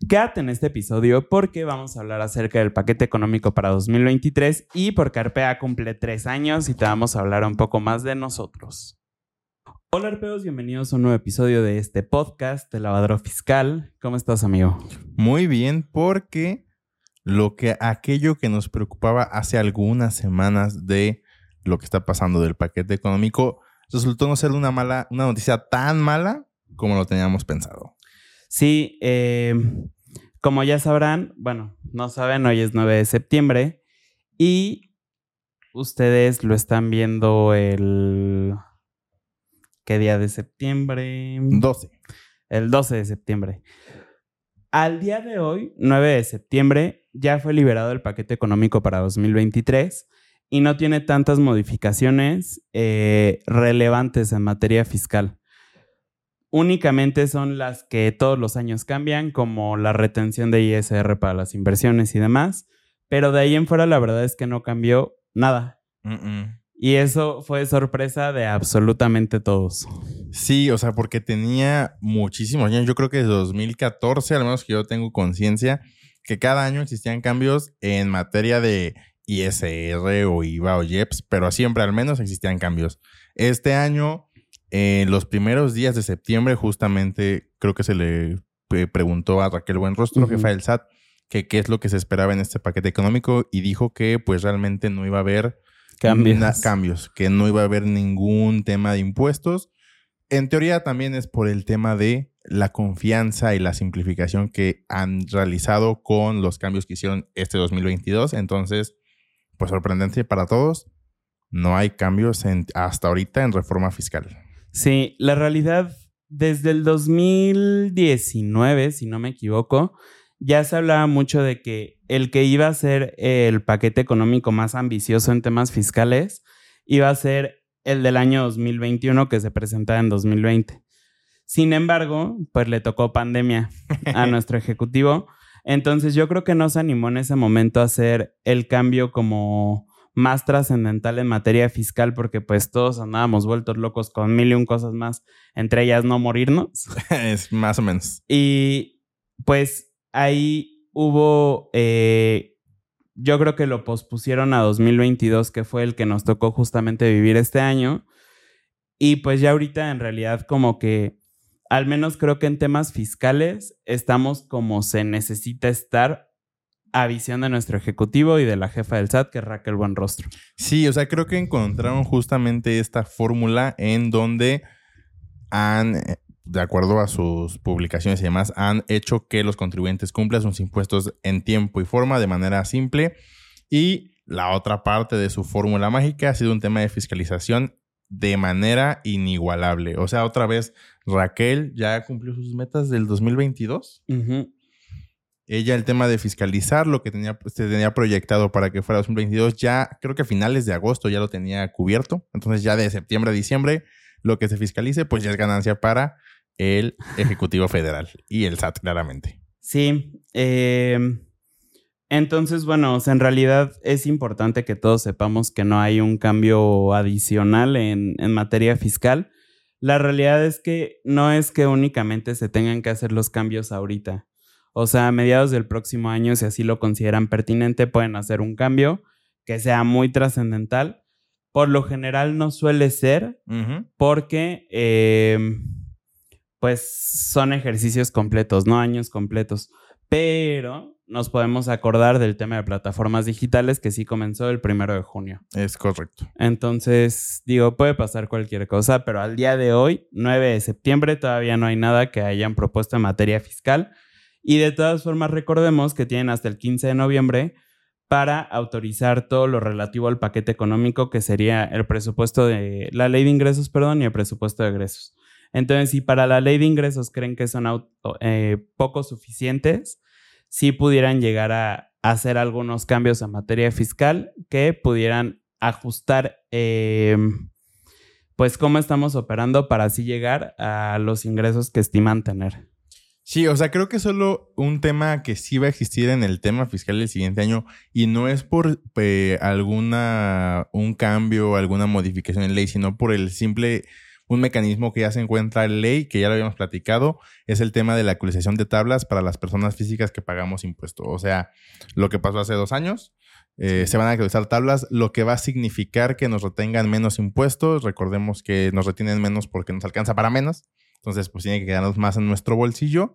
Quédate en este episodio porque vamos a hablar acerca del paquete económico para 2023 y porque Arpea cumple tres años y te vamos a hablar un poco más de nosotros. Hola Arpeos, bienvenidos a un nuevo episodio de este podcast de Lavadero Fiscal. ¿Cómo estás, amigo? Muy bien, porque lo que aquello que nos preocupaba hace algunas semanas de lo que está pasando del paquete económico resultó no ser una mala, una noticia tan mala como lo teníamos pensado. Sí, eh, como ya sabrán, bueno, no saben, hoy es 9 de septiembre y ustedes lo están viendo el... ¿Qué día de septiembre? 12. El 12 de septiembre. Al día de hoy, 9 de septiembre, ya fue liberado el paquete económico para 2023 y no tiene tantas modificaciones eh, relevantes en materia fiscal únicamente son las que todos los años cambian, como la retención de ISR para las inversiones y demás, pero de ahí en fuera la verdad es que no cambió nada. Y eso fue sorpresa de absolutamente todos. Sí, o sea, porque tenía muchísimos años, yo creo que desde 2014, al menos que yo tengo conciencia, que cada año existían cambios en materia de ISR o IVA o IEPS, pero siempre al menos existían cambios. Este año en los primeros días de septiembre, justamente, creo que se le preguntó a Raquel Buenrostro, jefa del SAT, que qué es lo que se esperaba en este paquete económico y dijo que pues realmente no iba a haber cambios, cambios que no iba a haber ningún tema de impuestos. En teoría también es por el tema de la confianza y la simplificación que han realizado con los cambios que hicieron este 2022. Entonces, pues sorprendente para todos, no hay cambios hasta ahorita en reforma fiscal. Sí, la realidad, desde el 2019, si no me equivoco, ya se hablaba mucho de que el que iba a ser el paquete económico más ambicioso en temas fiscales iba a ser el del año 2021 que se presentaba en 2020. Sin embargo, pues le tocó pandemia a nuestro ejecutivo. Entonces yo creo que no se animó en ese momento a hacer el cambio como más trascendental en materia fiscal porque pues todos andábamos vueltos locos con mil y un cosas más, entre ellas no morirnos. es más o menos. Y pues ahí hubo, eh, yo creo que lo pospusieron a 2022, que fue el que nos tocó justamente vivir este año. Y pues ya ahorita en realidad como que, al menos creo que en temas fiscales, estamos como se necesita estar a visión de nuestro ejecutivo y de la jefa del SAT, que es Raquel Buenrostro. Sí, o sea, creo que encontraron justamente esta fórmula en donde han, eh, de acuerdo a sus publicaciones y demás, han hecho que los contribuyentes cumplan sus impuestos en tiempo y forma de manera simple. Y la otra parte de su fórmula mágica ha sido un tema de fiscalización de manera inigualable. O sea, otra vez, Raquel ya cumplió sus metas del 2022. Ella el tema de fiscalizar lo que tenía, se tenía proyectado para que fuera 2022, ya creo que a finales de agosto ya lo tenía cubierto. Entonces ya de septiembre a diciembre lo que se fiscalice pues ya es ganancia para el Ejecutivo Federal y el SAT claramente. Sí. Em, entonces, bueno, en realidad es importante que todos sepamos que no hay un cambio adicional en, en materia fiscal. La realidad es que no es que únicamente se tengan que hacer los cambios ahorita. O sea, a mediados del próximo año, si así lo consideran pertinente, pueden hacer un cambio que sea muy trascendental. Por lo general no suele ser porque em, pues son ejercicios completos, no años completos. Pero nos podemos acordar del tema de plataformas digitales que sí comenzó el primero de junio. Es correcto. Entonces, digo, puede pasar cualquier cosa, pero al día de hoy, 9 de septiembre, todavía no hay nada que hayan propuesto en materia fiscal. Y de todas formas, recordemos que tienen hasta el 15 de noviembre para autorizar todo lo relativo al paquete económico, que sería el presupuesto de la ley de ingresos, perdón, y el presupuesto de egresos. Entonces, si para la ley de ingresos creen que son eh, poco suficientes, sí pudieran llegar a hacer algunos cambios en materia fiscal que pudieran ajustar, em, pues, cómo estamos operando para así llegar a los ingresos que estiman tener. Sí, o sea, creo que solo un tema que sí va a existir en el tema fiscal el siguiente año y no es por alguna un cambio, alguna modificación en ley, sino por el simple Un mecanismo que ya se encuentra en ley, que ya lo habíamos platicado, es el tema de la actualización de tablas para las personas físicas que pagamos impuestos. O sea, lo que pasó hace dos años, eh, se van a actualizar tablas, lo que va a significar que nos retengan menos impuestos. Recordemos que nos retienen menos porque nos alcanza para menos. Entonces, pues tiene que quedarnos más en nuestro bolsillo.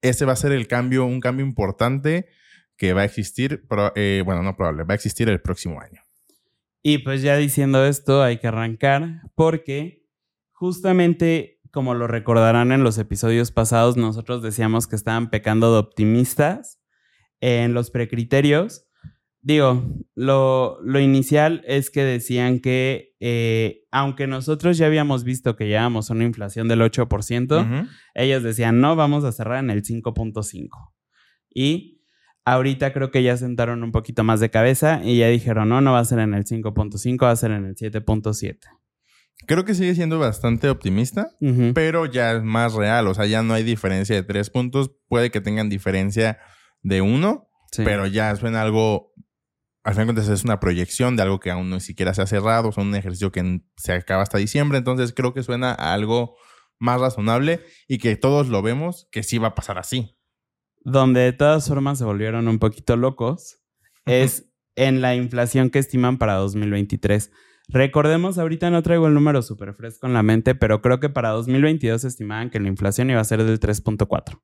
Ese va a ser el cambio, un cambio importante que va a existir, eh, bueno, no probable, va a existir el próximo año. Y pues ya diciendo esto, hay que arrancar porque justamente como lo recordarán en los episodios pasados, nosotros decíamos que estaban pecando de optimistas en los precriterios Digo, lo, inicial es que decían que eh, aunque nosotros ya habíamos visto que llevábamos una inflación del 8%, ellos decían, no, vamos a cerrar en el 5.5. Y ahorita creo que ya sentaron un poquito más de cabeza y ya dijeron, no, no va a ser en el 5.5, va a ser en el 7.7. Creo que sigue siendo bastante optimista, pero ya es más real. O sea, ya no hay diferencia de tres puntos. Puede que tengan diferencia de uno, pero ya suena algo al final de cuentas es una proyección de algo que aún no siquiera se ha cerrado, es un ejercicio que se acaba hasta diciembre, entonces creo que suena a algo más razonable y que todos lo vemos que sí va a pasar así. Donde de todas formas se volvieron un poquito locos es en la inflación que estiman para 2023. Recordemos, ahorita no traigo el número súper fresco en la mente, pero creo que para 2022 estimaban que la inflación iba a ser del 3.4.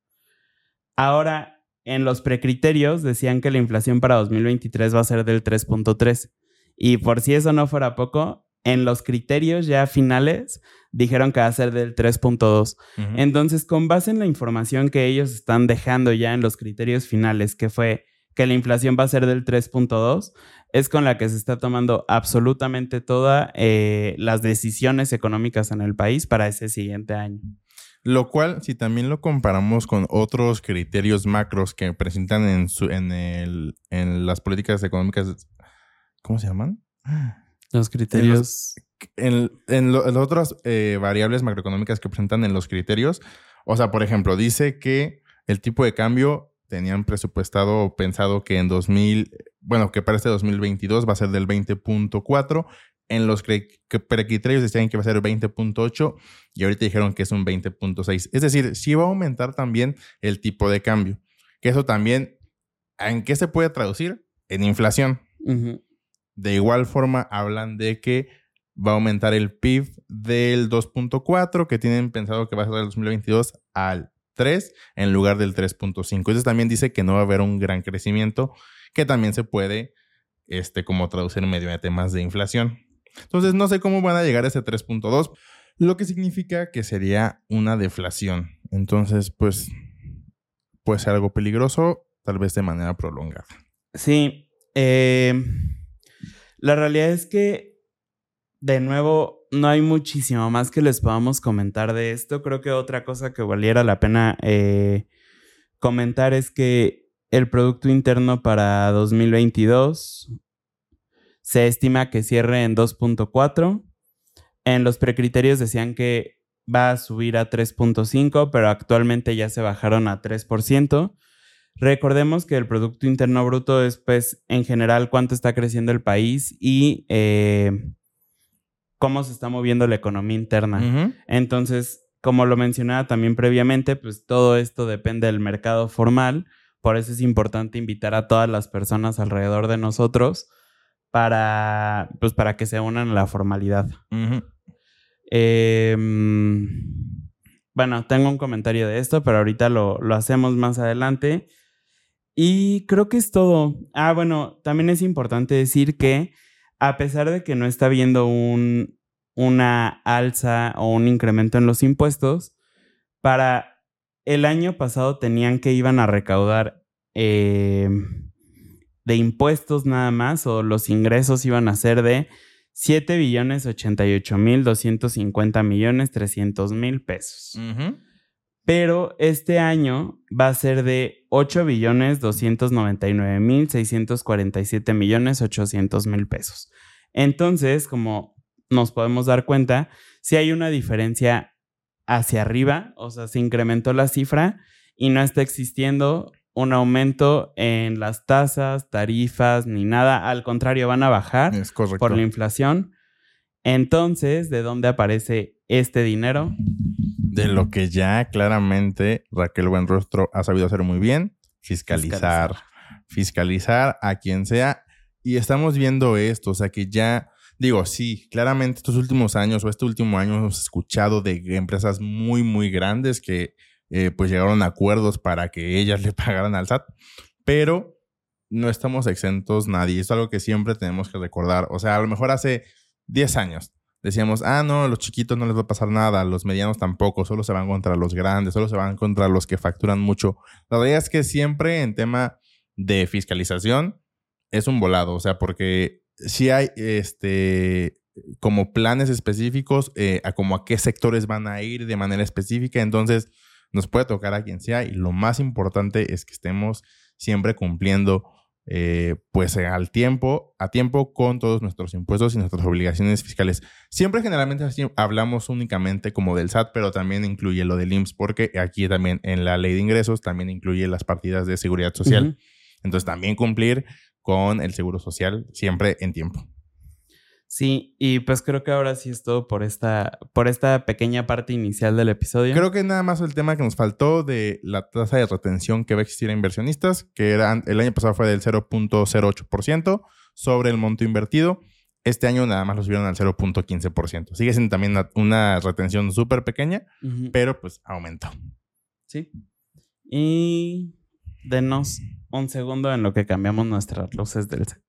Ahora, en los precriterios decían que la inflación para 2023 va a ser del 3.3. Y por si eso no fuera poco, en los criterios ya finales dijeron que va a ser del 3.2. Entonces, con base en la información que ellos están dejando ya en los criterios finales, que fue que la inflación va a ser del 3.2, es con la que se está tomando absolutamente todas eh, las decisiones económicas en el país para ese siguiente año. Lo cual, si también lo comparamos con otros criterios macros que presentan en, su, en, el, en las políticas económicas, ¿cómo se llaman? Los criterios. En, en, las otras eh, variables macroeconómicas que presentan en los criterios, o sea, por ejemplo, dice que el tipo de cambio tenían presupuestado o pensado que en 2000, bueno, que para este 2022 va a ser del 20.4 en los precriterios decían que iba a ser 20.8 y ahorita dijeron que es un 20.6. Es decir, sí va a aumentar también el tipo de cambio. Que eso también, ¿en qué se puede traducir? En inflación. De igual forma, hablan de que va a aumentar el PIB del 2.4 que tienen pensado que va a ser del 2022 al 3 en lugar del 3.5. Entonces también dice que no va a haber un gran crecimiento que también se puede este, como traducir mediante temas de inflación. Entonces no sé cómo van a llegar a ese 3.2, lo que significa que sería una deflación. Entonces, pues, puede ser algo peligroso, tal vez de manera prolongada. Sí. Eh, la realidad es que, de nuevo, no hay muchísimo más que les podamos comentar de esto. Creo que otra cosa que valiera la pena eh, comentar es que el Producto Interno para 2022 se estima que cierre en 2.4. En los precriterios decían que va a subir a 3.5, pero actualmente ya se bajaron a 3%. Recordemos que el Producto Interno Bruto es, pues, en general, cuánto está creciendo el país y eh, cómo se está moviendo la economía interna. Entonces, como lo mencionaba también previamente, pues todo esto depende del mercado formal. Por eso es importante invitar a todas las personas alrededor de nosotros para, pues, para que se unan a la formalidad. Em, bueno, tengo un comentario de esto, pero ahorita lo, hacemos más adelante. Y creo que es todo. Ah, bueno, también es importante decir que a pesar de que no está habiendo un, una alza o un incremento en los impuestos, para el año pasado tenían que iban a recaudar eh, de impuestos nada más o los ingresos iban a ser de 7 billones 88 mil 250 millones 300 mil pesos. Pero este año va a ser de 8 billones 299 mil 647 millones 800 mil pesos. Entonces, como nos podemos dar cuenta, si hay una diferencia hacia arriba, o sea, se incrementó la cifra y no está existiendo un aumento en las tasas, tarifas, ni nada. Al contrario, van a bajar por la inflación. Entonces, ¿de dónde aparece este dinero? De lo que ya claramente Raquel Buenrostro ha sabido hacer muy bien, fiscalizar, fiscalizar, a quien sea. Y estamos viendo esto, o sea que ya, digo, sí, claramente estos últimos años o este último año hemos escuchado de empresas muy, muy grandes que eh, pues llegaron a acuerdos para que ellas le pagaran al SAT, pero no estamos exentos nadie. Es algo que siempre tenemos que recordar. O sea, a lo mejor hace 10 años decíamos, ah, no, los chiquitos no les va a pasar nada, los medianos tampoco, solo se van contra los grandes, solo se van contra los que facturan mucho. La realidad es que siempre en tema de fiscalización es un volado, o sea, porque si hay este como planes específicos eh, a como a qué sectores van a ir de manera específica, entonces nos puede tocar a quien sea y lo más importante es que estemos siempre cumpliendo eh, pues al tiempo, a tiempo con todos nuestros impuestos y nuestras obligaciones fiscales. Siempre generalmente hablamos únicamente como del SAT, pero también incluye lo del IMSS, porque aquí también en la ley de ingresos también incluye las partidas de seguridad social. Entonces también cumplir con el seguro social siempre en tiempo. Sí, y pues creo que ahora sí es todo por esta, por esta pequeña parte inicial del episodio. Creo que nada más el tema que nos faltó de la tasa de retención que va a existir a inversionistas, que era, el año pasado fue del 0.08% sobre el monto invertido. Este año nada más lo subieron al 0.15%. Sigue siendo también una, retención súper pequeña, pero pues aumentó. Sí. Y denos un segundo en lo que cambiamos nuestras luces del set.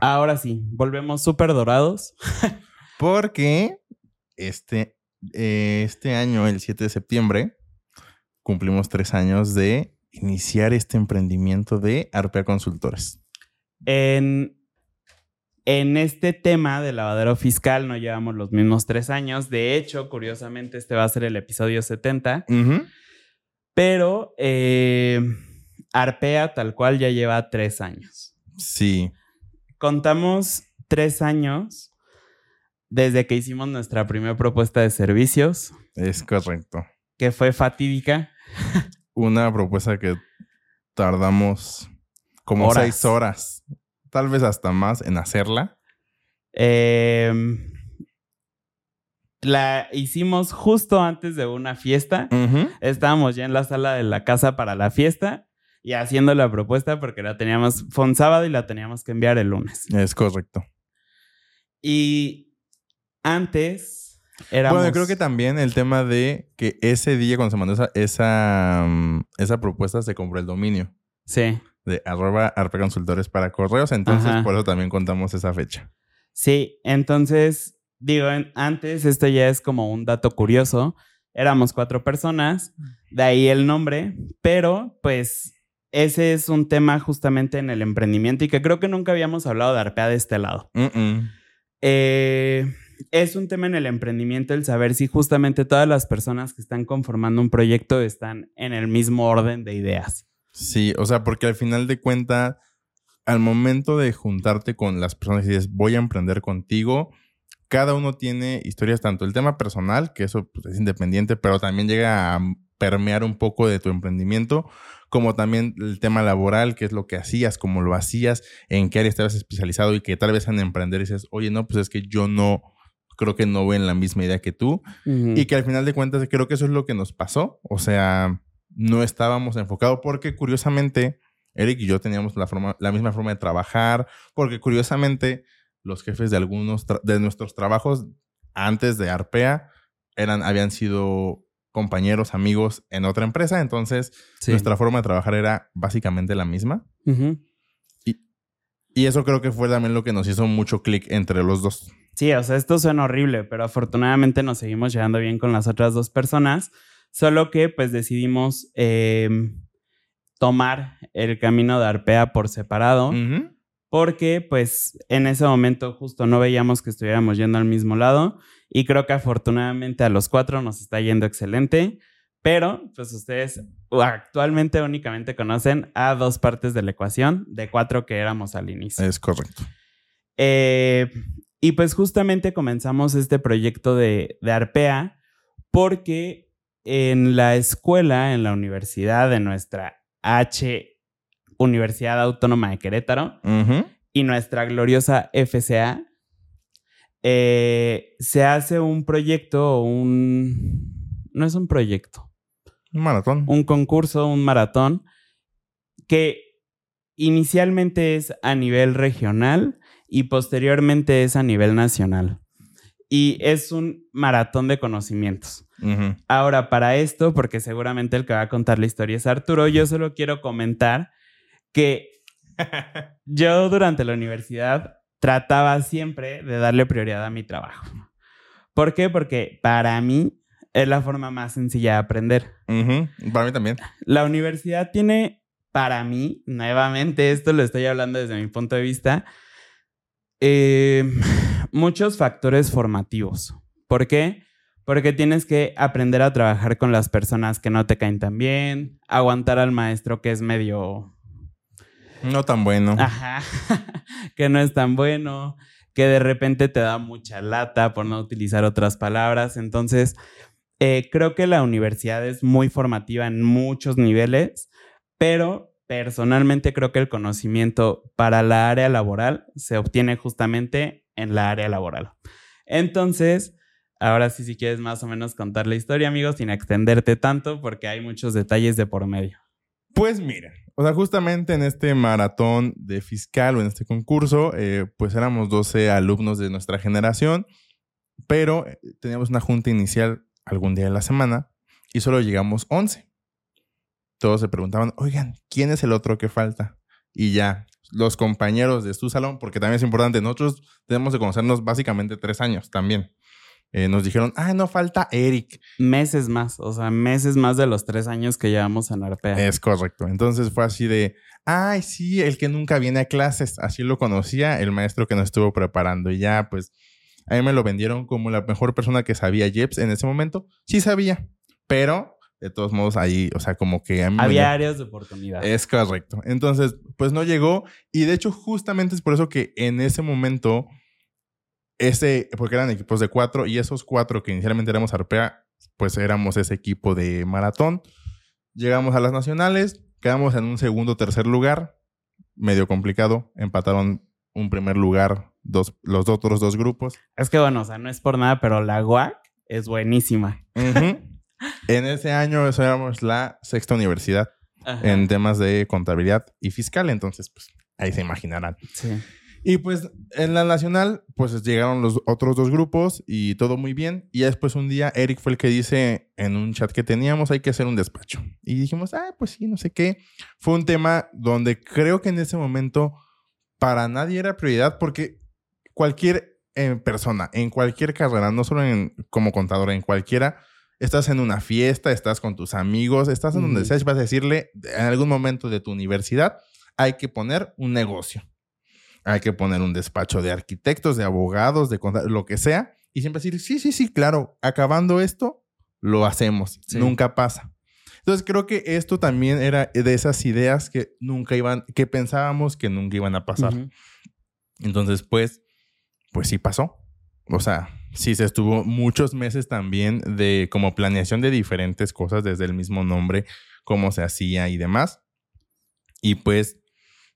Ahora sí, volvemos súper dorados. Porque este, eh, este año, el 7 de septiembre, cumplimos tres años de iniciar este emprendimiento de Arpea Consultores. En, en este tema de lavadero fiscal no llevamos los mismos tres años. De hecho, curiosamente, este va a ser el episodio 70. Pero eh, Arpea tal cual ya lleva tres años. Sí contamos tres años desde que hicimos nuestra primera propuesta de servicios. Es correcto. Que fue fatídica. Una propuesta que tardamos como seis horas, tal vez hasta más, en hacerla. Em, la hicimos justo antes de una fiesta. Estábamos ya en la sala de la casa para la fiesta y haciendo la propuesta porque la teníamos, fue un sábado y la teníamos que enviar el lunes. Es correcto. Y antes era Bueno, creo que también el tema de que ese día cuando se mandó esa, esa, mm, esa propuesta se compró el dominio. Sí. De arroba arpe consultores para correos, entonces por eso también contamos esa fecha. Sí, entonces digo, antes esto ya es como un dato curioso. Éramos cuatro personas, de ahí el nombre, pero pues ese es un tema justamente en el emprendimiento y que creo que nunca habíamos hablado de Arpea de este lado. Eh, es un tema en el emprendimiento el saber si justamente todas las personas que están conformando un proyecto están en el mismo orden de ideas. Sí, o sea, porque al final de cuentas, al momento de juntarte con las personas y dices, voy a emprender contigo, cada uno tiene historias, tanto el tema personal, que eso pues, es independiente, pero también llega a permear un poco de tu emprendimiento, como también el tema laboral, qué es lo que hacías, cómo lo hacías, en qué área estabas especializado y que tal vez en emprender dices, oye, no, pues es que yo no, creo que no voy en la misma idea que tú. Y que al final de cuentas creo que eso es lo que nos pasó. O sea, no estábamos enfocados porque curiosamente Eric y yo teníamos la, forma, la misma forma de trabajar, porque curiosamente los jefes de algunos de nuestros trabajos antes de Arpea eran, habían sido compañeros, amigos en otra empresa, entonces nuestra forma de trabajar era básicamente la misma. y, y, eso creo que fue también lo que nos hizo mucho clic entre los dos. Sí, o sea, esto suena horrible, pero afortunadamente nos seguimos llevando bien con las otras dos personas, solo que pues decidimos em, tomar el camino de Arpea por separado. Porque pues en ese momento justo no veíamos que estuviéramos yendo al mismo lado y creo que afortunadamente a los cuatro nos está yendo excelente, pero pues ustedes actualmente únicamente conocen a dos partes de la ecuación de cuatro que éramos al inicio. Es correcto. Eh, y pues justamente comenzamos este proyecto de, Arpea porque en la escuela, en la universidad de nuestra H Universidad Autónoma de Querétaro y nuestra gloriosa FCA, eh, se hace un proyecto un... No es un proyecto. Un maratón. Un concurso, un maratón, que inicialmente es a nivel regional y posteriormente es a nivel nacional. Y es un maratón de conocimientos. Ahora, para esto, porque seguramente el que va a contar la historia es Arturo, yo solo quiero comentar que yo durante la universidad trataba siempre de darle prioridad a mi trabajo. ¿Por qué? Porque para mí es la forma más sencilla de aprender. Para mí también. La universidad tiene, para mí, nuevamente, esto lo estoy hablando desde mi punto de vista, eh, muchos factores formativos. ¿Por qué? Porque tienes que aprender a trabajar con las personas que no te caen tan bien, aguantar al maestro que es medio... No tan bueno. Ajá, que no es tan bueno, que de repente te da mucha lata por no utilizar otras palabras. Entonces, eh, creo que la universidad es muy formativa en muchos niveles, pero personalmente creo que el conocimiento para la área laboral se obtiene justamente en la área laboral. Entonces, ahora sí, si quieres más o menos contar la historia, amigos, sin extenderte tanto, porque hay muchos detalles de por medio. Pues miren, o sea, justamente en este maratón de fiscal o en este concurso, eh, pues éramos 12 alumnos de nuestra generación, pero eh, teníamos una junta inicial algún día de la semana y solo llegamos 11. Todos se preguntaban, oigan, ¿quién es el otro que falta? Y ya, los compañeros de su salón, porque también es importante, nosotros tenemos de conocernos básicamente tres años también. Eh, nos dijeron, ah, no falta Eric. Meses más, o sea, meses más de los tres años que llevamos en Arpea. Es correcto. Entonces fue así de, ay, sí, el que nunca viene a clases. Así lo conocía el maestro que nos estuvo preparando. Y ya, pues, a mí me lo vendieron como la mejor persona que sabía Jeps en ese momento. Sí sabía, pero de todos modos ahí, o sea, como que... Había áreas de oportunidad. Es correcto. Entonces, pues no llegó y de hecho justamente es por eso que en ese momento, ese, porque eran equipos de cuatro y esos cuatro que inicialmente éramos Arpea, pues éramos ese equipo de maratón. Llegamos a las nacionales, quedamos en un segundo tercer lugar, medio complicado, empataron un primer lugar dos, los otros dos grupos. Es que bueno, o sea, no es por nada, pero la UAC es buenísima. en ese año éramos la sexta universidad en temas de contabilidad y fiscal, entonces pues ahí se imaginarán. Sí. Y pues en la nacional, pues llegaron los otros dos grupos y todo muy bien. Y después un día Eric fue el que dice en un chat que teníamos, hay que hacer un despacho. Y dijimos, ah, pues sí, no sé qué. Fue un tema donde creo que en ese momento para nadie era prioridad porque cualquier eh, persona, en cualquier carrera, no solo en, como contador, en cualquiera, estás en una fiesta, estás con tus amigos, estás en donde sea, vas a decirle en algún momento de tu universidad, hay que poner un negocio. Hay que poner un despacho de arquitectos, de abogados, de lo que sea. Y siempre decir, sí, sí, sí, claro, acabando esto, lo hacemos. Nunca pasa. Entonces creo que esto también era de esas ideas que nunca iban, que pensábamos que nunca iban a pasar. Entonces, pues, pues sí pasó. O sea, sí se estuvo muchos meses también de como planeación de diferentes cosas desde el mismo nombre, cómo se hacía y demás. Y pues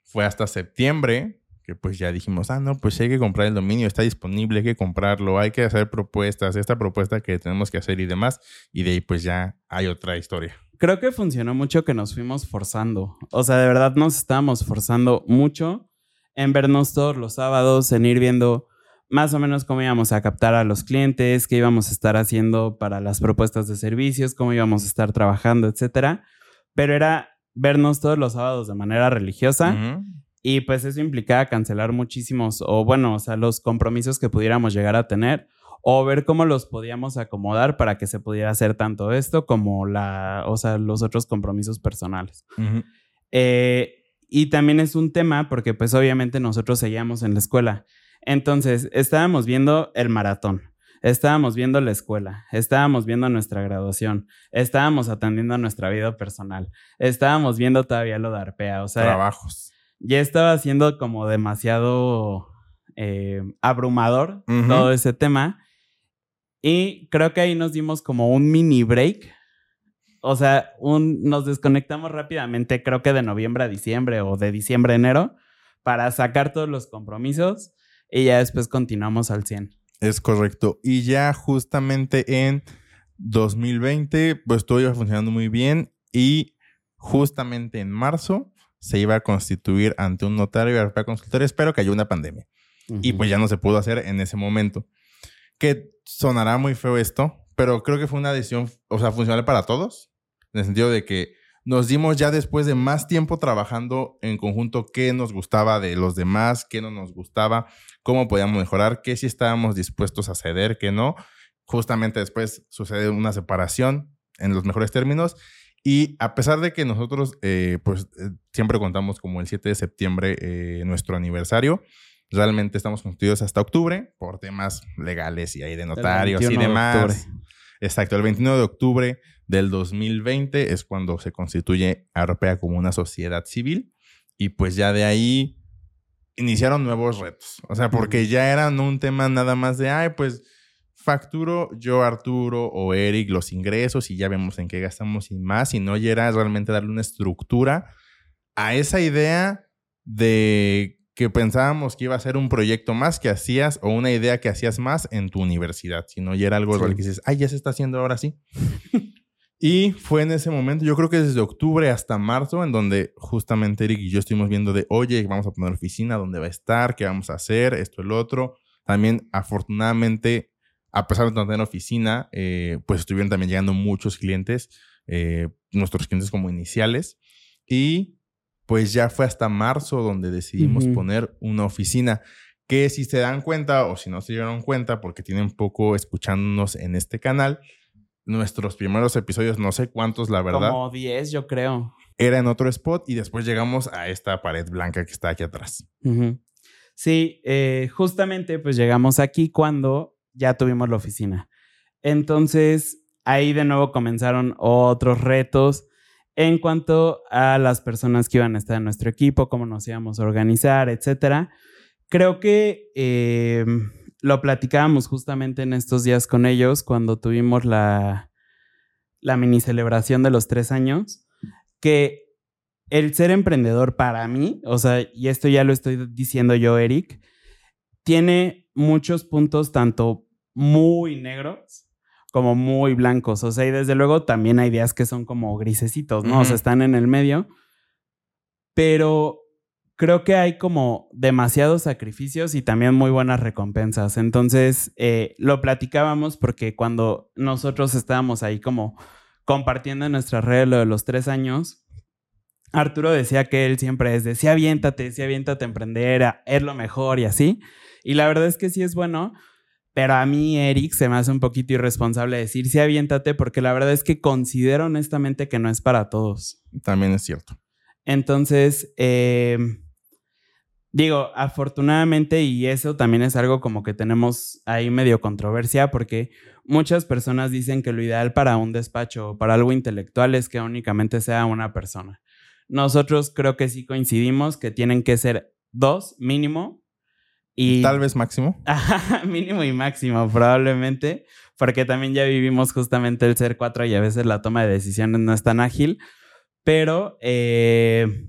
fue hasta septiembre que pues ya dijimos, ah, no, pues hay que comprar el dominio, está disponible, hay que comprarlo, hay que hacer propuestas, esta propuesta que tenemos que hacer y demás. Y de ahí pues ya hay otra historia. Creo que funcionó mucho que nos fuimos forzando. O sea, de verdad nos estábamos forzando mucho en vernos todos los sábados, en ir viendo más o menos cómo íbamos a captar a los clientes, qué íbamos a estar haciendo para las propuestas de servicios, cómo íbamos a estar trabajando, etcétera. Pero era vernos todos los sábados de manera religiosa y pues eso implicaba cancelar muchísimos o bueno, o sea, los compromisos que pudiéramos llegar a tener o ver cómo los podíamos acomodar para que se pudiera hacer tanto esto como la, o sea, los otros compromisos personales. eh, y también es un tema porque pues obviamente nosotros seguíamos en la escuela. Entonces, estábamos viendo el maratón, estábamos viendo la escuela, estábamos viendo nuestra graduación, estábamos atendiendo nuestra vida personal, estábamos viendo todavía lo de Arpea, o sea... Trabajos. Ya estaba siendo como demasiado eh, abrumador todo ese tema. Y creo que ahí nos dimos como un mini break o sea, un, nos desconectamos rápidamente, creo que de noviembre a diciembre o de diciembre a enero, para sacar todos los compromisos y ya después continuamos al 100. Es correcto. Y ya justamente en 2020, pues todo iba funcionando muy bien y justamente en marzo se iba a constituir ante un notario y a consultorio, espero que haya una pandemia. Y pues ya no se pudo hacer en ese momento. Que sonará muy feo esto, pero creo que fue una decisión, o sea, funcional para todos, en el sentido de que nos dimos ya después de más tiempo trabajando en conjunto qué nos gustaba de los demás, qué no nos gustaba, cómo podíamos mejorar, qué sí estábamos dispuestos a ceder, qué no. Justamente después sucede una separación en los mejores términos y a pesar de que nosotros eh, pues eh, siempre contamos como el 7 de septiembre eh, nuestro aniversario, realmente estamos constituidos hasta octubre por temas legales y ahí de notarios y demás. Exacto, el 21 de octubre del 2020 es cuando se constituye Arpea como una sociedad civil y pues ya de ahí iniciaron nuevos retos. O sea, porque ya eran un tema nada más de, ay, pues facturo yo, Arturo o Eric los ingresos y ya vemos en qué gastamos y más, y no ya era realmente darle una estructura a esa idea de que pensábamos que iba a ser un proyecto más que hacías o una idea que hacías más en tu universidad, sino ya era algo real que dices, ay, ya se está haciendo ahora sí. y fue en ese momento, yo creo que desde octubre hasta marzo, en donde justamente Eric y yo estuvimos viendo de, oye, vamos a poner oficina, dónde va a estar, qué vamos a hacer, esto, el otro. También, afortunadamente, a pesar de no tener oficina, eh, pues estuvieron también llegando muchos clientes, eh, nuestros clientes como iniciales. Y pues ya fue hasta marzo donde decidimos poner una oficina que si se dan cuenta o si no se dieron cuenta porque tienen poco escuchándonos en este canal, nuestros primeros episodios, no sé cuántos la verdad. Como 10 yo creo. Era en otro spot y después llegamos a esta pared blanca que está aquí atrás. Sí, eh, justamente pues llegamos aquí cuando ya tuvimos la oficina. Entonces ahí de nuevo comenzaron otros retos en cuanto a las personas que iban a estar en nuestro equipo, cómo nos íbamos a organizar, etcétera. Creo que eh, lo platicábamos justamente en estos días con ellos cuando tuvimos la, la mini celebración de los tres años, que el ser emprendedor para mí, o sea, y esto ya lo estoy diciendo yo, Eric, tiene muchos puntos tanto muy negros como muy blancos. O sea, y desde luego también hay días que son como grisecitos, ¿no? O sea, están en el medio. Pero creo que hay como demasiados sacrificios y también muy buenas recompensas. Entonces, eh, lo platicábamos porque cuando nosotros estábamos ahí como compartiendo en nuestra red lo de los tres años, Arturo decía que él siempre es de, sí, aviéntate, sí, aviéntate a emprender, es lo mejor y así. Y la verdad es que sí es bueno, pero a mí, Eric, se me hace un poquito irresponsable decir, sí, aviéntate, porque la verdad es que considero honestamente que no es para todos. También es cierto. Entonces, em, digo, afortunadamente, y eso también es algo como que tenemos ahí medio controversia, porque muchas personas dicen que lo ideal para un despacho o para algo intelectual es que únicamente sea una persona. Nosotros creo que sí coincidimos que tienen que ser dos mínimo y, Tal vez máximo. mínimo y máximo, probablemente, porque también ya vivimos justamente el ser cuatro y a veces la toma de decisiones no es tan ágil, pero eh,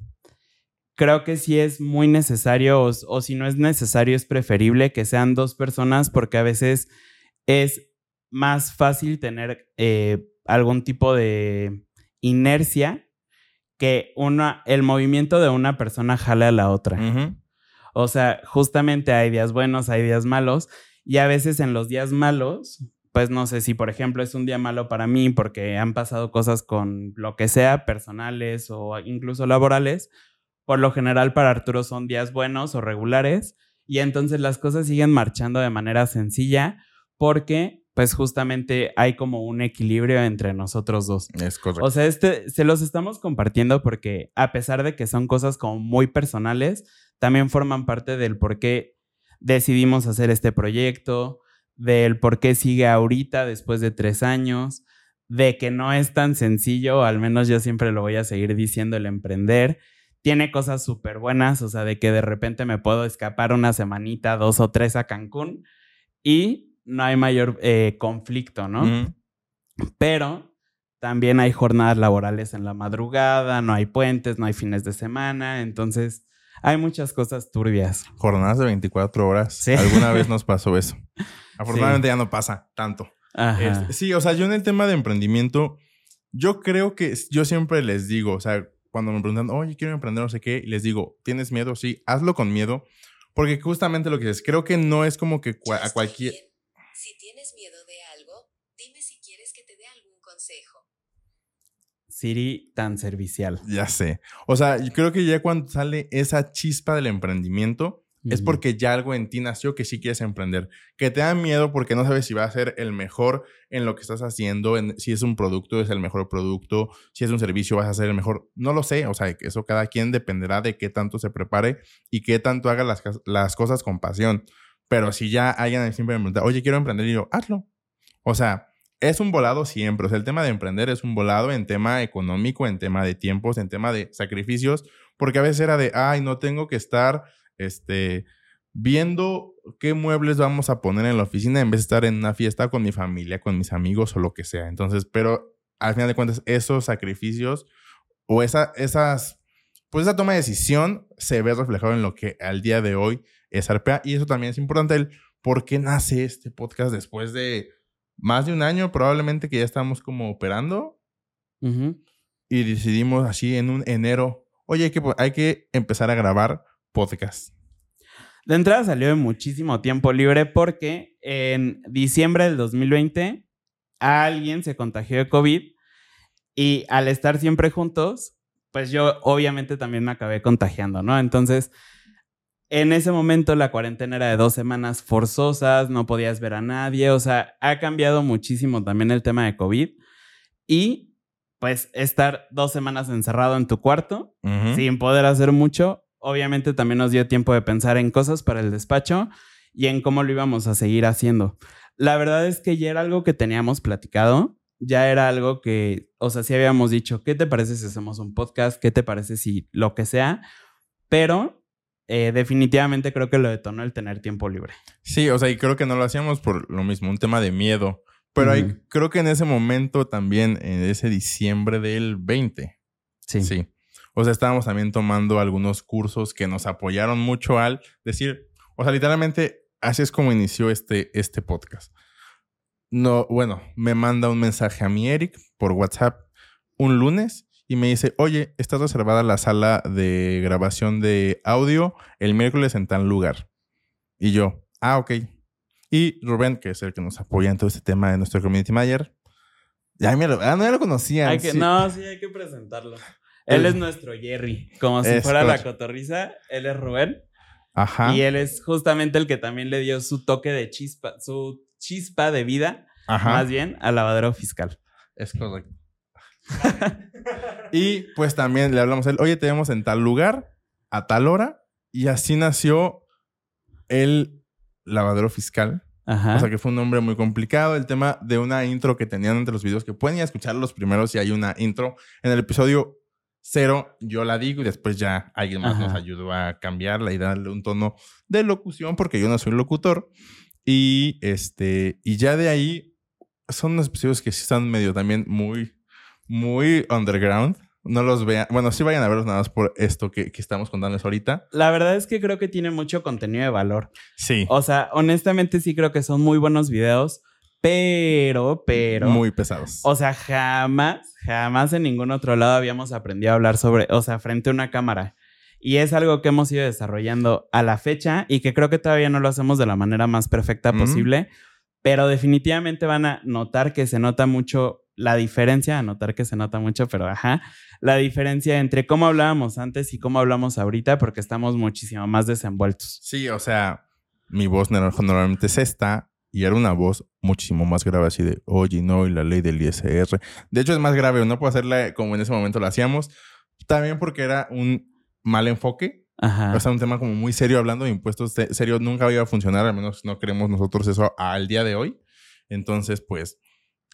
creo que sí es muy necesario, o, si no es necesario, es preferible que sean dos personas porque a veces es más fácil tener eh, algún tipo de inercia que una, el movimiento de una persona jale a la otra. O sea, justamente hay días buenos, hay días malos, y a veces en los días malos, pues no sé si, por ejemplo, es un día malo para mí porque han pasado cosas con lo que sea, personales o incluso laborales, por lo general para Arturo son días buenos o regulares, y entonces las cosas siguen marchando de manera sencilla porque pues justamente hay como un equilibrio entre nosotros dos. Es correcto. O sea, este se los estamos compartiendo porque a pesar de que son cosas como muy personales, también forman parte del por qué decidimos hacer este proyecto, del por qué sigue ahorita después de tres años, de que no es tan sencillo, al menos yo siempre lo voy a seguir diciendo, el emprender. Tiene cosas súper buenas, o sea, de que de repente me puedo escapar una semanita, dos o tres a Cancún y no hay mayor eh, conflicto, ¿no? Pero también hay jornadas laborales en la madrugada, no hay puentes, no hay fines de semana, entonces hay muchas cosas turbias. Jornadas de 24 horas. Sí. Alguna vez nos pasó eso. Afortunadamente ya no pasa tanto. Ajá. Este, sí, o sea, yo en el tema de emprendimiento, yo creo que yo siempre les digo, o sea, cuando me preguntan, oye, quiero emprender, no sé qué, les digo, ¿tienes miedo? Sí, hazlo con miedo, porque justamente lo que dices, creo que no es como que cua- a cualquier... bien. Si tienes miedo de algo, dime si quieres que te dé algún consejo. Siri tan servicial. Ya sé. O sea, yo creo que ya cuando sale esa chispa del emprendimiento, es porque ya algo en ti nació que sí quieres emprender. Que te da miedo porque no sabes si va a ser el mejor en lo que estás haciendo, en, si es un producto, es el mejor producto, si es un servicio, vas a ser el mejor. No lo sé, o sea, eso cada quien dependerá de qué tanto se prepare y qué tanto haga las, las cosas con pasión. Pero si ya alguien siempre me pregunta, oye, quiero emprender, y yo, hazlo. O sea, es un volado siempre. O sea, el tema de emprender es un volado en tema económico, en tema de tiempos, en tema de sacrificios, porque a veces era de, ay, no tengo que estar, este, viendo qué muebles vamos a poner en la oficina en vez de estar en una fiesta con mi familia, con mis amigos o lo que sea. Entonces, pero al final de cuentas, esos sacrificios o esa, esas, pues esa toma de decisión se ve reflejado en lo que al día de hoy es Arpea. Y eso también es importante, el por qué nace este podcast después de más de un año, probablemente que ya estamos como operando Ujú. y decidimos así en un enero, oye, hay que, hay que empezar a grabar podcast. De entrada salió de muchísimo tiempo libre porque en diciembre del 2020 alguien se contagió de COVID y al estar siempre juntos, pues yo obviamente también me acabé contagiando, ¿no? Entonces, en ese momento la cuarentena era de dos semanas forzosas, no podías ver a nadie, o sea, ha cambiado muchísimo también el tema de COVID y pues estar dos semanas encerrado en tu cuarto sin poder hacer mucho. Obviamente también nos dio tiempo de pensar en cosas para el despacho y en cómo lo íbamos a seguir haciendo. La verdad es que ya era algo que teníamos platicado, ya era algo que, o sea, sí habíamos dicho, ¿qué te parece si hacemos un podcast? ¿Qué te parece si lo que sea? Pero eh, definitivamente creo que lo detonó el tener tiempo libre. Sí, o sea, y creo que no lo hacíamos por lo mismo, un tema de miedo. Pero hay- creo que en ese momento también, en ese diciembre del 20, Sí. sí. O sea, estábamos también tomando algunos cursos que nos apoyaron mucho al decir, o sea, literalmente, así es como inició este, este podcast. No, bueno, me manda un mensaje a mi Eric por WhatsApp un lunes y me dice, oye, está reservada la sala de grabación de audio el miércoles en tal lugar. Y yo, ah, ok. Y Rubén, que es el que nos apoya en todo este tema de nuestro community manager, ya, me lo, ah, no ya lo conocían. Hay que, sí. No, sí, hay que presentarlo. Él es nuestro Jerry. Como si Es fuera la cotorriza, él es Rubén. Ajá. Y él es justamente el que también le dio su toque de chispa, su chispa de vida, Ajá. más bien, al lavadero fiscal. Es correcto. y pues también le hablamos a él, oye, te vemos en tal lugar, a tal hora, y así nació el lavadero fiscal. Ajá. O sea que fue un nombre muy complicado. El tema de una intro que tenían entre los videos, que pueden ir a escuchar los primeros si hay una intro. En el episodio cero yo la digo y después ya alguien más Ajá. nos ayudó a cambiarla y darle un tono de locución porque yo no soy locutor. Y este, y ya de ahí son unos episodios que sí están medio también muy, muy underground. No los vean, bueno, sí vayan a verlos nada más por esto que, que estamos contándoles ahorita. La verdad es que creo que tiene mucho contenido de valor. Sí. O sea, honestamente sí creo que son muy buenos videos, pero, pero... muy pesados. O sea, jamás, jamás en ningún otro lado habíamos aprendido a hablar sobre, o sea, frente a una cámara. Y es algo que hemos ido desarrollando a la fecha y que creo que todavía no lo hacemos de la manera más perfecta posible, pero definitivamente van a notar que se nota mucho la diferencia, a notar que se nota mucho, pero ajá, la diferencia entre cómo hablábamos antes y cómo hablamos ahorita, porque estamos muchísimo más desenvueltos. Sí, o sea, mi voz nor- normalmente es esta y era una voz muchísimo más grave así de, oye, no, y la ley del ISR. De hecho, es más grave, no puedo hacerla como en ese momento lo hacíamos. También porque era un mal enfoque, Ajá. o sea, un tema como muy serio hablando de impuestos, se- serio, nunca iba a funcionar, al menos no queremos nosotros eso al día de hoy. Entonces, pues,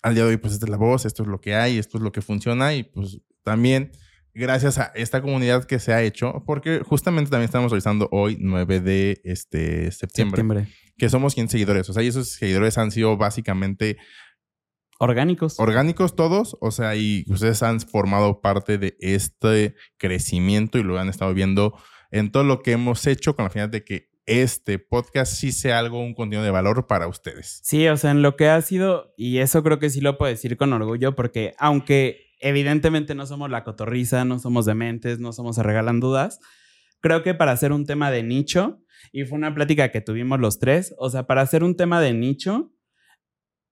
al día de hoy, pues, esta es la voz, esto es lo que hay, esto es lo que funciona y pues también gracias a esta comunidad que se ha hecho, porque justamente también estamos realizando hoy, 9 de este septiembre, septiembre. que somos 100 seguidores. O sea, y esos seguidores han sido básicamente Orgánicos. orgánicos todos, o sea, y ustedes han formado parte de este crecimiento y lo han estado viendo en todo lo que hemos hecho con la finalidad de que este podcast sí sea algo, un contenido de valor para ustedes. Sí, o sea, en lo que ha sido, y eso creo que sí lo puedo decir con orgullo, porque aunque evidentemente no somos la cotorriza, no somos dementes, no somos se regalan dudas, creo que para hacer un tema de nicho, y fue una plática que tuvimos los tres, o sea, para hacer un tema de nicho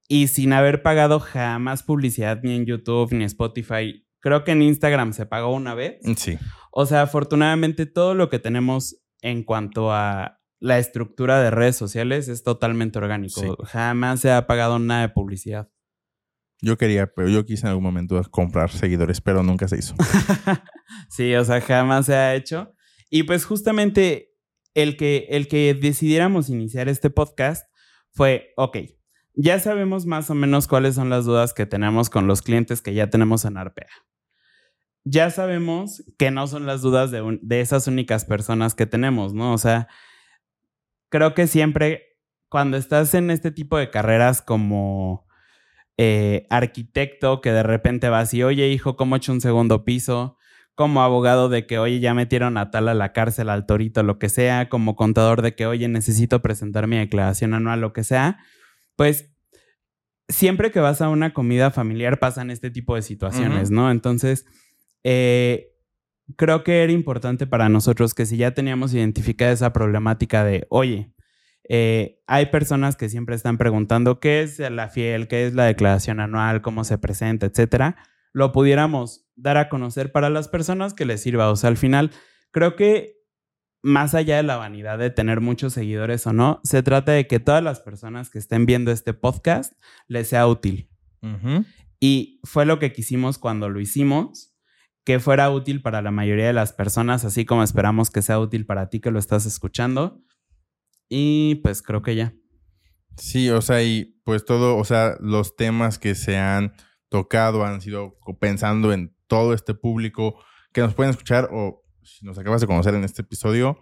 y sin haber pagado jamás publicidad ni en YouTube ni en Spotify, creo que en Instagram se pagó una vez. Sí. O sea, afortunadamente todo lo que tenemos en cuanto a la estructura de redes sociales es totalmente orgánico. Sí. Jamás se ha pagado nada de publicidad. Yo quería, pero yo quise en algún momento comprar seguidores, pero nunca se hizo. sí, o sea, jamás se ha hecho. Y pues justamente el que, el que decidiéramos iniciar este podcast fue, ok, ya sabemos más o menos cuáles son las dudas que tenemos con los clientes que ya tenemos en Arpea. Ya sabemos que no son las dudas de, un- de esas únicas personas que tenemos, ¿no? O sea, creo que siempre cuando estás en este tipo de carreras como eh, arquitecto, que de repente vas y, oye, hijo, ¿cómo he hecho un segundo piso? Como abogado de que, oye, ya metieron a tal a la cárcel, al torito, lo que sea. Como contador de que, oye, necesito presentar mi declaración anual, lo que sea. Pues siempre que vas a una comida familiar pasan este tipo de situaciones, ¿no? Entonces, eh, creo que era importante para nosotros que si ya teníamos identificada esa problemática de, oye, eh, hay personas que siempre están preguntando qué es la fiel, qué es la declaración anual, cómo se presenta, etcétera, lo pudiéramos dar a conocer para las personas que les sirva. O sea, al final, creo que más allá de la vanidad de tener muchos seguidores o no, se trata de que todas las personas que estén viendo este podcast les sea útil. Y fue lo que quisimos cuando lo hicimos, que fuera útil para la mayoría de las personas, así como esperamos que sea útil para ti que lo estás escuchando. Y pues creo que ya. Sí, o sea, y pues todo, o sea, los temas que se han tocado han sido pensando en todo este público que nos pueden escuchar o si nos acabas de conocer en este episodio,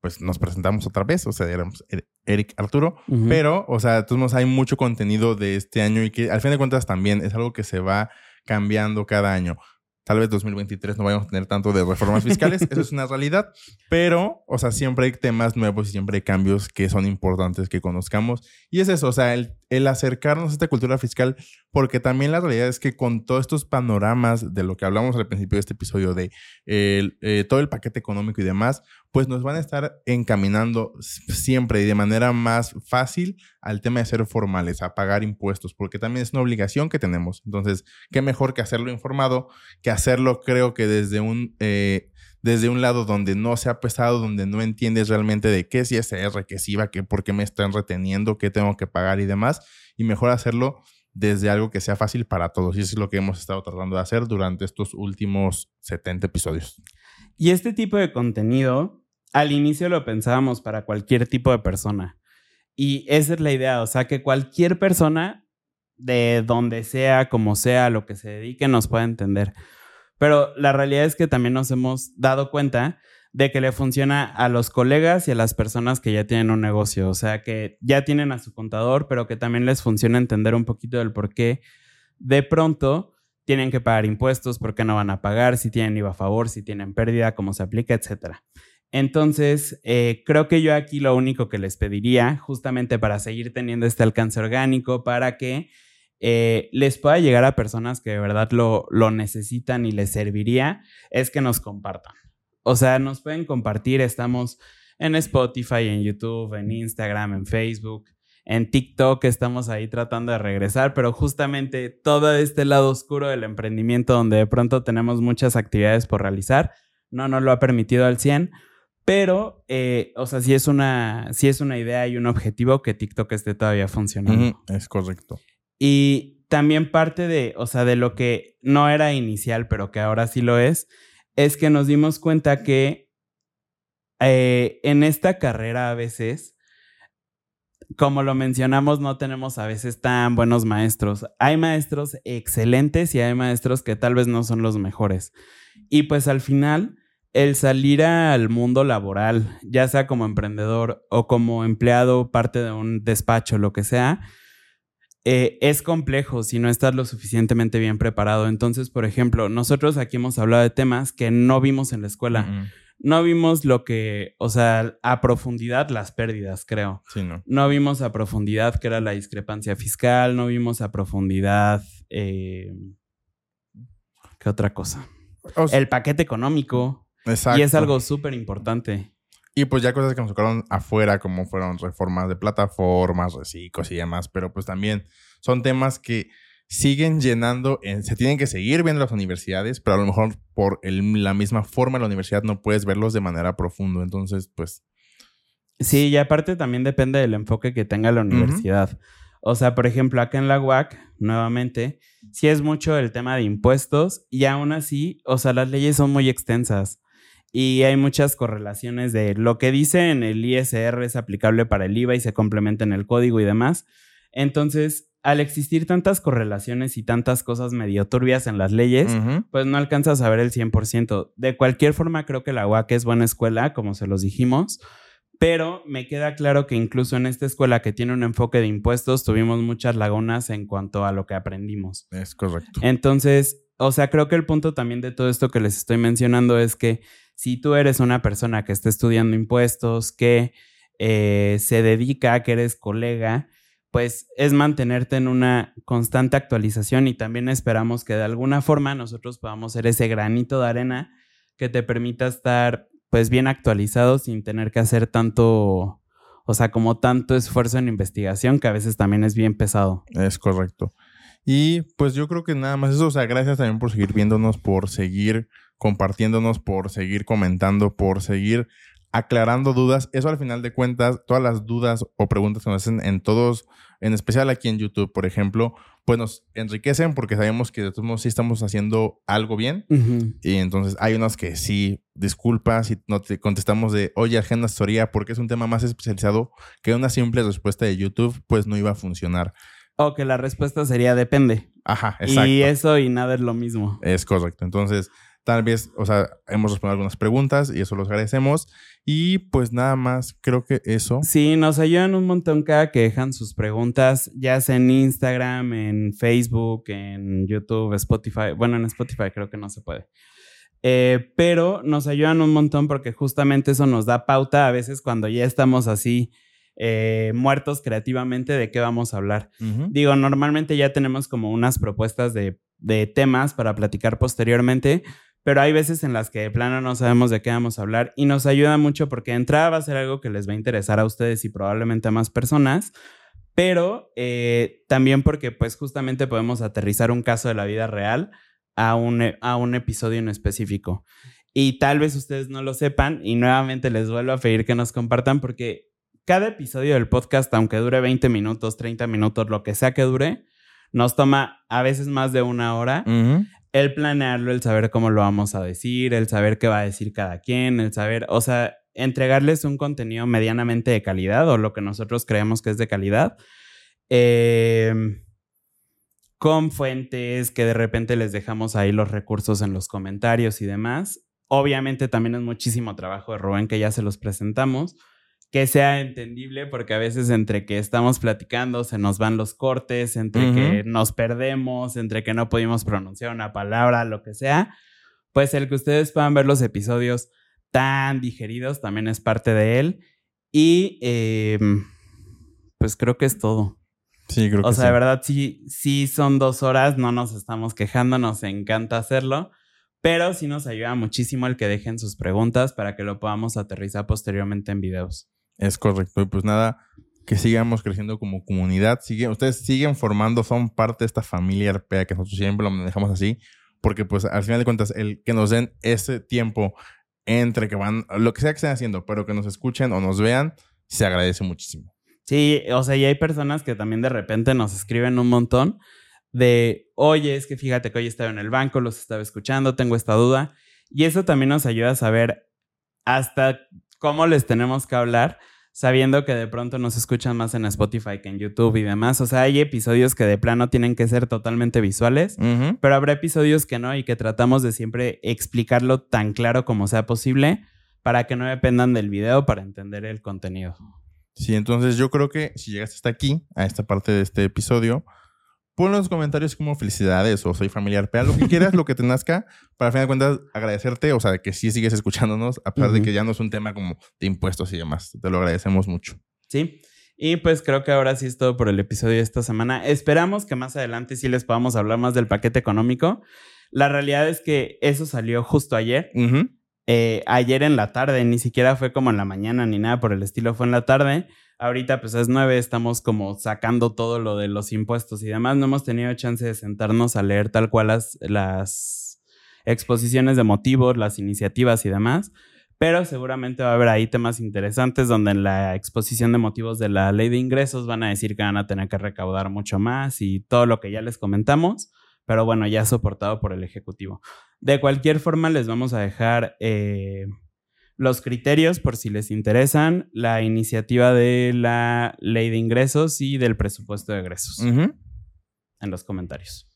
pues nos presentamos otra vez, o sea, éramos Er- Eric Arturo, Ujú. pero, o sea, todos hay mucho contenido de este año y que al fin de cuentas también es algo que se va cambiando cada año. Tal vez 2023 no vayamos a tener tanto de reformas fiscales, eso es una realidad, pero, o sea, siempre hay temas nuevos y siempre hay cambios que son importantes que conozcamos. Y es eso, o sea, el, el acercarnos a esta cultura fiscal, porque también la realidad es que con todos estos panoramas de lo que hablamos al principio de este episodio, de eh, todo el paquete económico y demás, pues nos van a estar encaminando siempre y de manera más fácil al tema de ser formales, a pagar impuestos, porque también es una obligación que tenemos. Entonces, qué mejor que hacerlo informado, que hacerlo creo que desde un, eh, desde un lado donde no se ha pesado, donde no entiendes realmente de qué es ISR, qué es IVA, por qué me están reteniendo, qué tengo que pagar y demás, y mejor hacerlo desde algo que sea fácil para todos. Y eso es lo que hemos estado tratando de hacer durante estos últimos 70 episodios. Y este tipo de contenido, al inicio lo pensábamos para cualquier tipo de persona. Y esa es la idea, o sea, que cualquier persona, de donde sea, como sea, lo que se dedique, nos pueda entender. Pero la realidad es que también nos hemos dado cuenta de que le funciona a los colegas y a las personas que ya tienen un negocio, o sea, que ya tienen a su contador, pero que también les funciona entender un poquito del por qué de pronto tienen que pagar impuestos, por qué no van a pagar, si tienen IVA a favor, si tienen pérdida, cómo se aplica, etcétera. Entonces, eh, creo que yo aquí lo único que les pediría, justamente para seguir teniendo este alcance orgánico, para que eh, les pueda llegar a personas que de verdad lo, lo necesitan y les serviría, es que nos compartan. O sea, nos pueden compartir, estamos en Spotify, en YouTube, en Instagram, en Facebook, en TikTok, estamos ahí tratando de regresar, pero justamente todo este lado oscuro del emprendimiento donde de pronto tenemos muchas actividades por realizar, no nos lo ha permitido al 100, pero, eh, o sea, sí es, una, sí es una idea y un objetivo que TikTok esté todavía funcionando. Es correcto. Y también parte de, o sea, de lo que no era inicial, pero que ahora sí lo es, es que nos dimos cuenta que eh, en esta carrera a veces, como lo mencionamos, no tenemos a veces tan buenos maestros. Hay maestros excelentes y hay maestros que tal vez no son los mejores. Y pues al final, el salir al mundo laboral, ya sea como emprendedor o como empleado, parte de un despacho, lo que sea, eh, es complejo si no estás lo suficientemente bien preparado. Entonces, por ejemplo, nosotros aquí hemos hablado de temas que no vimos en la escuela. No vimos lo que, o sea, a profundidad las pérdidas, creo. Sí, no. No vimos a profundidad que era la discrepancia fiscal, no vimos a profundidad... Eh, ¿Qué otra cosa? O sea, El paquete económico. Exacto. Y es algo súper importante. Y pues ya cosas que nos tocaron afuera, como fueron reformas de plataformas, reciclos y demás, pero pues también son temas que siguen llenando, en- se tienen que seguir viendo las universidades, pero a lo mejor por el- la misma forma en la universidad no puedes verlos de manera profunda. Entonces, pues, Sí, y aparte también depende del enfoque que tenga la universidad. O sea, por ejemplo, acá en la UAC, nuevamente, sí es mucho el tema de impuestos y aún así, o sea, las leyes son muy extensas y hay muchas correlaciones de lo que dice en el ISR es aplicable para el IVA y se complementa en el código y demás. Entonces, al existir tantas correlaciones y tantas cosas medio turbias en las leyes, pues no alcanzas a ver el 100%. De cualquier forma, creo que la UAC es buena escuela, como se los dijimos, pero me queda claro que incluso en esta escuela que tiene un enfoque de impuestos, tuvimos muchas lagunas en cuanto a lo que aprendimos. es correcto. Entonces, o sea, creo que el punto también de todo esto que les estoy mencionando es que si tú eres una persona que está estudiando impuestos, que eh, se dedica, que eres colega, pues es mantenerte en una constante actualización y también esperamos que de alguna forma nosotros podamos ser ese granito de arena que te permita estar pues bien actualizado sin tener que hacer tanto, o sea, como tanto esfuerzo en investigación que a veces también es bien pesado. Es correcto. Y pues yo creo que nada más eso, o sea, gracias también por seguir viéndonos, por seguir compartiéndonos, por seguir comentando, por seguir aclarando dudas. Eso al final de cuentas, todas las dudas o preguntas que nos hacen en todos, en especial aquí en YouTube, por ejemplo, pues nos enriquecen porque sabemos que de todos modos sí estamos haciendo algo bien. Y entonces hay unas que sí, disculpas si no te contestamos de, oye, agenda asesoría, porque es un tema más especializado que una simple respuesta de YouTube, pues no iba a funcionar. O que la respuesta sería depende. Ajá, exacto. Y eso y nada es lo mismo. Es correcto. Entonces, tal vez, o sea, hemos respondido algunas preguntas y eso los agradecemos. Y pues nada más, creo que eso. Sí, nos ayudan un montón cada que dejan sus preguntas, ya sea en Instagram, en Facebook, en YouTube, Spotify. Bueno, en Spotify creo que no se puede. Eh, pero nos ayudan un montón porque justamente eso nos da pauta a veces cuando ya estamos así eh, muertos creativamente de qué vamos a hablar. Digo, normalmente ya tenemos como unas propuestas de, de temas para platicar posteriormente, pero hay veces en las que de plano no sabemos de qué vamos a hablar y nos ayuda mucho porque de entrada va a ser algo que les va a interesar a ustedes y probablemente a más personas, pero eh, también porque pues justamente podemos aterrizar un caso de la vida real a un, e- a un episodio en específico. Y tal vez ustedes no lo sepan y nuevamente les vuelvo a pedir que nos compartan porque cada episodio del podcast, aunque dure 20 minutos, 30 minutos, lo que sea que dure, nos toma a veces más de una hora Ujú. El planearlo, el saber cómo lo vamos a decir, el saber qué va a decir cada quien, el saber, o sea, entregarles un contenido medianamente de calidad o lo que nosotros creemos que es de calidad. eh, con fuentes que de repente les dejamos ahí los recursos en los comentarios y demás. Obviamente también es muchísimo trabajo de Rubén que ya se los presentamos. Que sea entendible porque a veces entre que estamos platicando se nos van los cortes, entre que nos perdemos, entre que no pudimos pronunciar una palabra, lo que sea. Pues el que ustedes puedan ver los episodios tan digeridos también es parte de él. Y eh, pues creo que es todo. Sí, creo que O sea, sí. de verdad, sí, sí son dos horas, no nos estamos quejando, nos encanta hacerlo, pero sí nos ayuda muchísimo el que dejen sus preguntas para que lo podamos aterrizar posteriormente en videos. Es correcto. Y pues nada, que sigamos creciendo como comunidad. Sigue, ustedes siguen formando, son parte de esta familia RPA que nosotros siempre lo manejamos así. Porque pues al final de cuentas, el que nos den ese tiempo entre que van, lo que sea que estén haciendo, pero que nos escuchen o nos vean, se agradece muchísimo. Sí, o sea, y hay personas que también de repente nos escriben un montón de, oye, es que fíjate que hoy estaba en el banco, los estaba escuchando, tengo esta duda. Y eso también nos ayuda a saber hasta cómo les tenemos que hablar, sabiendo que de pronto nos escuchan más en Spotify que en YouTube y demás. O sea, hay episodios que de plano tienen que ser totalmente visuales, pero habrá episodios que no y que tratamos de siempre explicarlo tan claro como sea posible para que no dependan del video para entender el contenido. Sí, entonces yo creo que si llegaste hasta aquí, a esta parte de este episodio, Pon en los comentarios como felicidades o soy familiar PEA, lo que quieras, lo que te nazca, para al final de cuentas agradecerte, o sea, que sí sigues escuchándonos, a pesar de que ya no es un tema como de impuestos y demás. Te lo agradecemos mucho. Sí. Y pues creo que ahora sí es todo por el episodio de esta semana. Esperamos que más adelante sí les podamos hablar más del paquete económico. La realidad es que eso salió justo ayer. Ujú. Eh, ayer en la tarde, ni siquiera fue como en la mañana ni nada por el estilo, fue en la tarde. Ahorita pues es nueve, estamos como sacando todo lo de los impuestos y demás. No hemos tenido chance de sentarnos a leer tal cual las, las exposiciones de motivos, las iniciativas y demás. Pero seguramente va a haber ahí temas interesantes donde en la exposición de motivos de la ley de ingresos van a decir que van a tener que recaudar mucho más y todo lo que ya les comentamos. Pero bueno, ya soportado por el Ejecutivo. De cualquier forma, les vamos a dejar eh, los criterios por si les interesan, la iniciativa de la ley de ingresos y del presupuesto de egresos en los comentarios.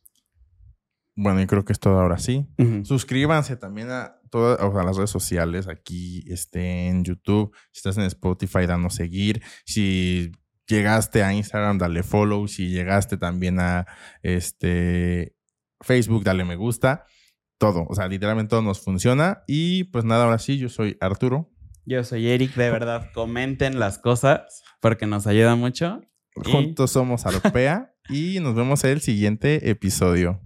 Bueno, y creo que es todo ahora sí. Suscríbanse también a todas o sea, las redes sociales, aquí este, en YouTube. Si estás en Spotify, danos seguir. Si llegaste a Instagram, dale follow. Si llegaste también a este, Facebook, dale me gusta. Todo, o sea, literalmente todo nos funciona. Y pues nada, ahora sí, yo soy Arturo. Yo soy Eric, de verdad, comenten las cosas porque nos ayuda mucho. Y- Juntos somos Aropea y nos vemos en el siguiente episodio.